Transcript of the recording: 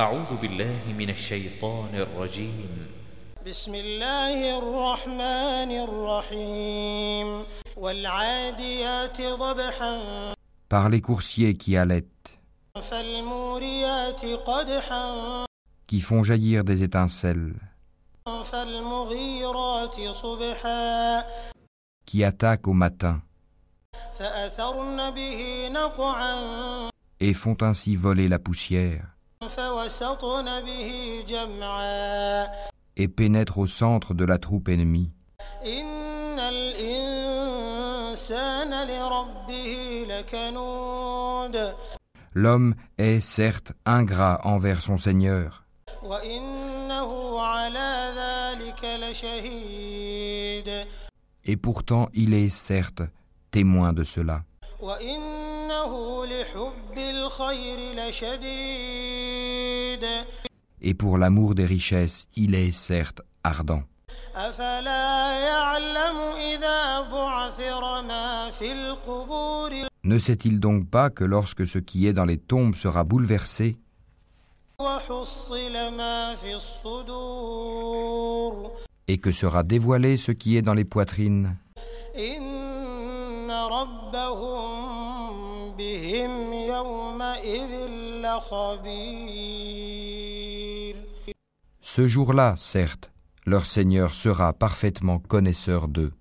أعوذ بالله من الشيطان الرجيم بسم الله الرحمن الرحيم والعاديات ضبحا par les coursiers qui allaitent, فالموريات قدحا qui font jaillir des étincelles, فالمغيرات صبحا qui attaquent au matin فأثرن به نقعا et font ainsi voler la poussière فوسطن به جمعا et pénètrent au centre de la troupe ennemie. إن الإنسان لربه لكنود L'homme est certes ingrat envers son Seigneur, وإنه على ذلك لشهيد et pourtant il est certes témoin de cela, وإنه لحب الخير لشديد Et pour l'amour des richesses, il est certes ardent. Ne sait-il donc pas que lorsque ce qui est dans les tombes sera bouleversé, et que sera dévoilé ce qui est dans les poitrines, بهم يومئذ لخبير Ce jour-là, certes, leur Seigneur sera parfaitement connaisseur d'eux.